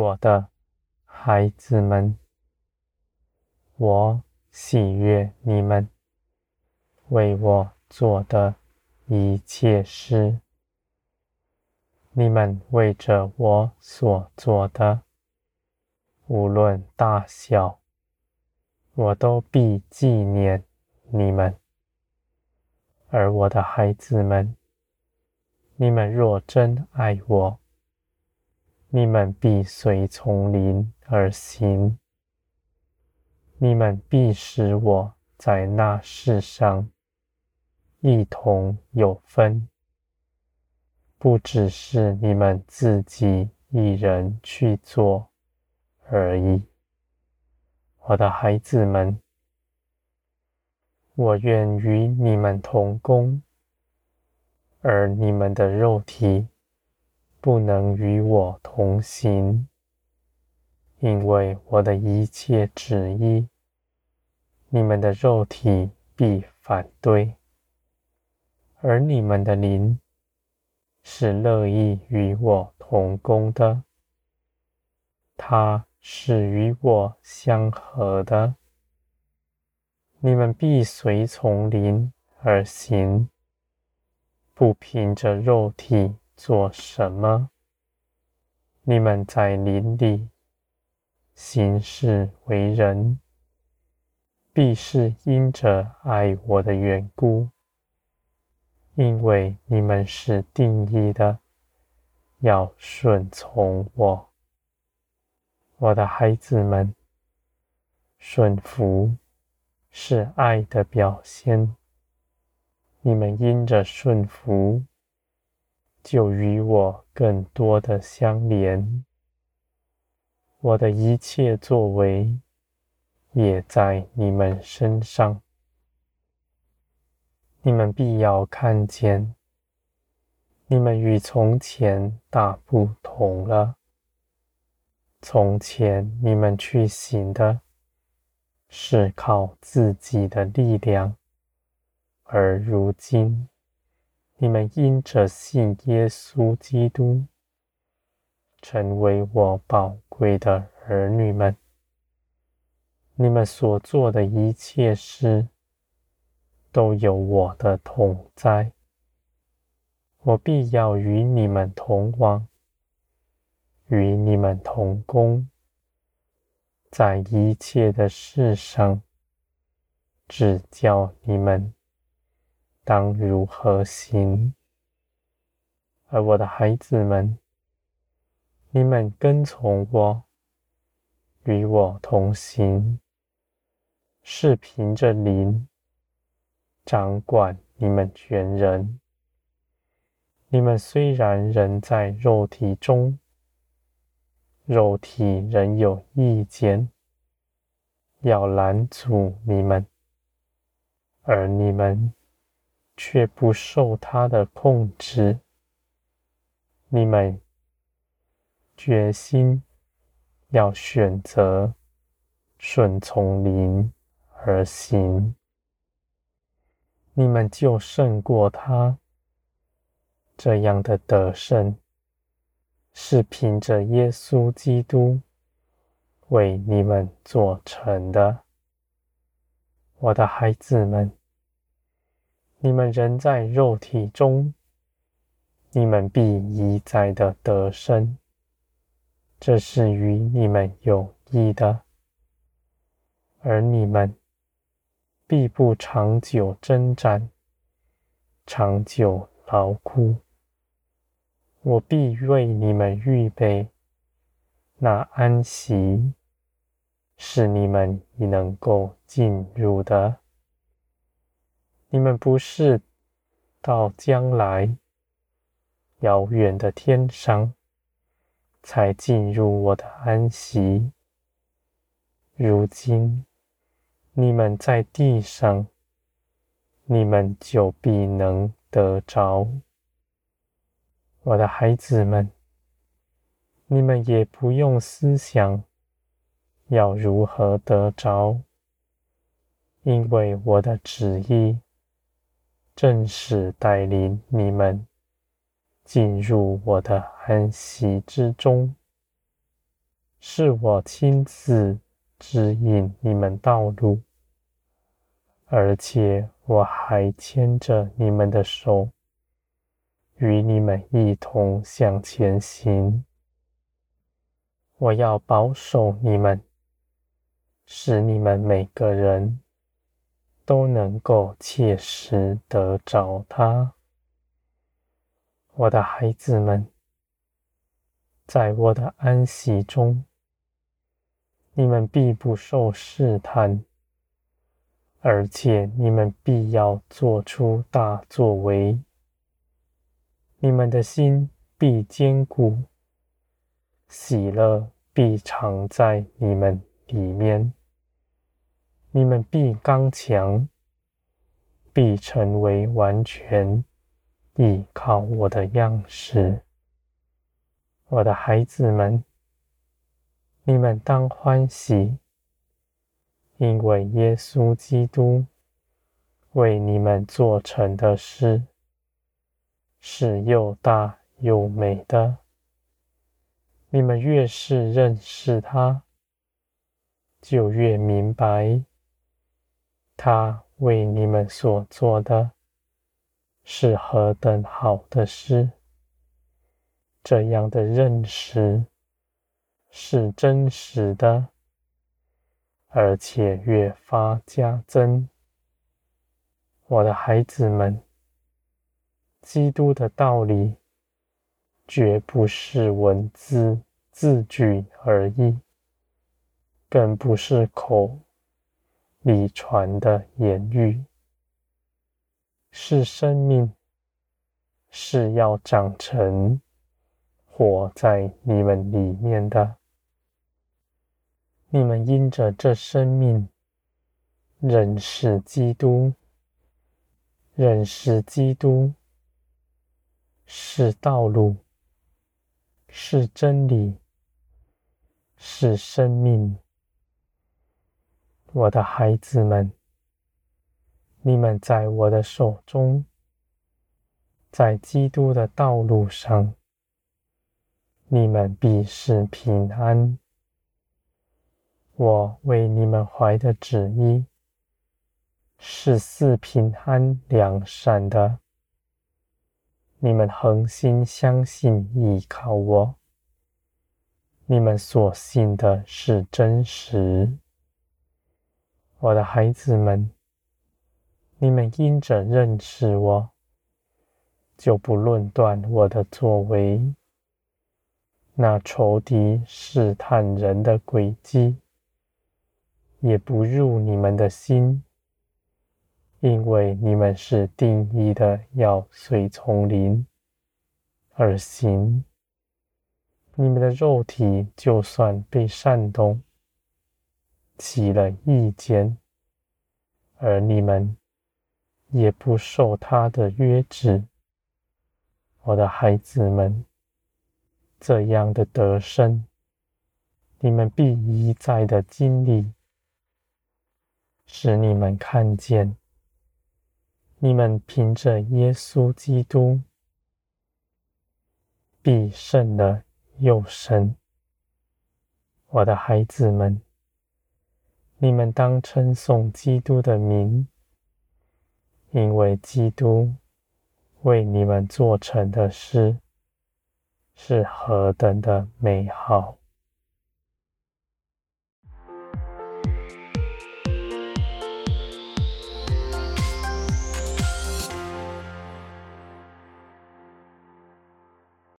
我的孩子们，我喜悦你们为我做的一切事。你们为着我所做的，无论大小，我都必纪念你们。而我的孩子们，你们若真爱我，你们必随丛林而行。你们必使我在那世上一同有分，不只是你们自己一人去做而已。我的孩子们，我愿与你们同工，而你们的肉体。不能与我同行，因为我的一切旨意，你们的肉体必反对；而你们的灵是乐意与我同工的，它是与我相合的。你们必随从灵而行，不凭着肉体。做什么？你们在林里行事为人，必是因着爱我的缘故，因为你们是定义的，要顺从我。我的孩子们，顺服是爱的表现。你们因着顺服。就与我更多的相连，我的一切作为也在你们身上，你们必要看见，你们与从前大不同了。从前你们去行的是靠自己的力量，而如今。你们因着信耶稣基督，成为我宝贵的儿女们。你们所做的一切事，都有我的同在。我必要与你们同往，与你们同工，在一切的事上指教你们。当如何行？而我的孩子们，你们跟从我，与我同行，是凭着灵掌管你们全人。你们虽然人在肉体中，肉体仍有意见，要拦阻你们，而你们。却不受他的控制。你们决心要选择顺从灵而行，你们就胜过他。这样的得胜是凭着耶稣基督为你们做成的，我的孩子们。你们仍在肉体中，你们必一再的得生，这是与你们有益的；而你们必不长久征战，长久劳苦。我必为你们预备那安息，是你们已能够进入的。你们不是到将来遥远的天上才进入我的安息，如今你们在地上，你们就必能得着。我的孩子们，你们也不用思想要如何得着，因为我的旨意。正是带领你们进入我的安息之中。是我亲自指引你们道路，而且我还牵着你们的手，与你们一同向前行。我要保守你们，使你们每个人都能够切实得着它。我的孩子们，在我的安息中。你们必不受试探，而且你们必要做出大作为。你们的心必坚固，喜乐必常在你们里面。你们必刚强，必成为完全，依靠我的样式，我的孩子们。你们当欢喜，因为耶稣基督为你们做成的事是又大又美的。你们越是认识他，就越明白他为你们所做的是何等好的事。这样的认识。是真实的，而且越发加增。我的孩子们，基督的道理绝不是文字字句而已，更不是口里传的言语，是生命，是要长成活在你们里面的。你们因着这生命认识基督，认识基督是道路，是真理，是生命。我的孩子们，你们在我的手中，在基督的道路上，你们必是平安。我为你们怀的旨意是赐平安良善的。你们恒心相信依靠我，你们所信的是真实。我的孩子们，你们因着认识我，就不论断我的作为。那仇敌试探人的诡计。也不入你们的心，因为你们是定义的要随从灵而行。你们的肉体就算被煽动，起了意见，而你们也不受他的约制。我的孩子们，这样的得胜，你们必一再的经历。使你们看见，你们凭着耶稣基督必胜了又胜。我的孩子们，你们当称颂基督的名，因为基督为你们做成的事是何等的美好。